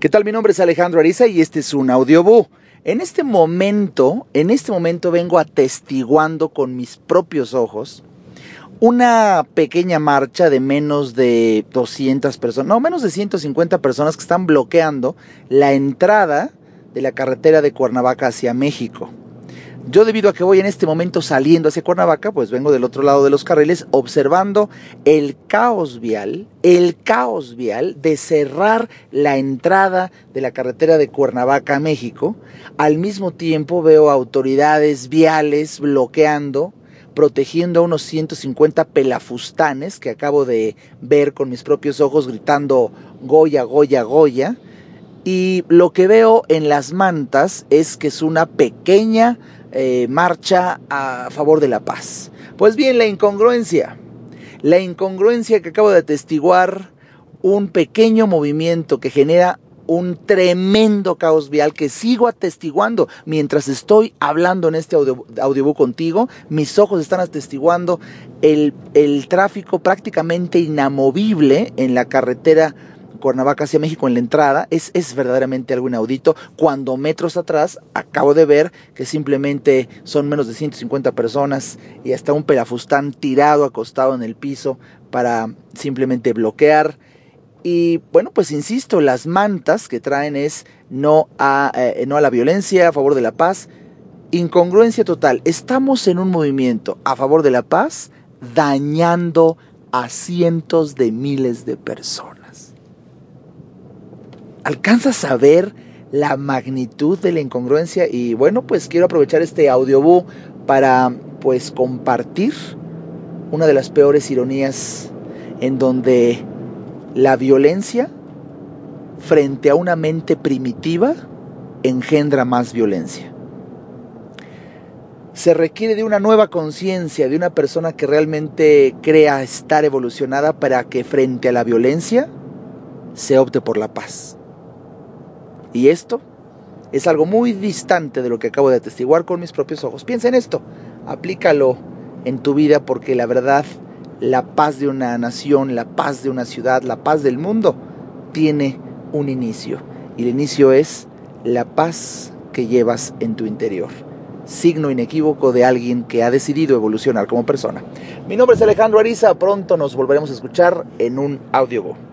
¿Qué tal? Mi nombre es Alejandro Ariza y este es un audiobook. En este momento, en este momento vengo atestiguando con mis propios ojos una pequeña marcha de menos de 200 personas, no, menos de 150 personas que están bloqueando la entrada de la carretera de Cuernavaca hacia México. Yo debido a que voy en este momento saliendo hacia Cuernavaca, pues vengo del otro lado de los carriles observando el caos vial, el caos vial de cerrar la entrada de la carretera de Cuernavaca a México. Al mismo tiempo veo autoridades viales bloqueando, protegiendo a unos 150 pelafustanes que acabo de ver con mis propios ojos gritando Goya, Goya, Goya. Y lo que veo en las mantas es que es una pequeña eh, marcha a favor de la paz. Pues bien, la incongruencia. La incongruencia que acabo de atestiguar, un pequeño movimiento que genera un tremendo caos vial que sigo atestiguando mientras estoy hablando en este audio, audiobook contigo. Mis ojos están atestiguando el, el tráfico prácticamente inamovible en la carretera Cuernavaca hacia México en la entrada es, es verdaderamente algo inaudito. Cuando metros atrás acabo de ver que simplemente son menos de 150 personas y hasta un pelafustán tirado, acostado en el piso para simplemente bloquear. Y bueno, pues insisto, las mantas que traen es no a, eh, no a la violencia, a favor de la paz. Incongruencia total. Estamos en un movimiento a favor de la paz dañando a cientos de miles de personas. ¿Alcanzas a ver la magnitud de la incongruencia? Y bueno, pues quiero aprovechar este audiobook para pues compartir una de las peores ironías en donde la violencia frente a una mente primitiva engendra más violencia. Se requiere de una nueva conciencia, de una persona que realmente crea estar evolucionada para que frente a la violencia se opte por la paz. Y esto es algo muy distante de lo que acabo de atestiguar con mis propios ojos. Piensa en esto, aplícalo en tu vida porque la verdad, la paz de una nación, la paz de una ciudad, la paz del mundo tiene un inicio. Y el inicio es la paz que llevas en tu interior. Signo inequívoco de alguien que ha decidido evolucionar como persona. Mi nombre es Alejandro Ariza, pronto nos volveremos a escuchar en un audiobook.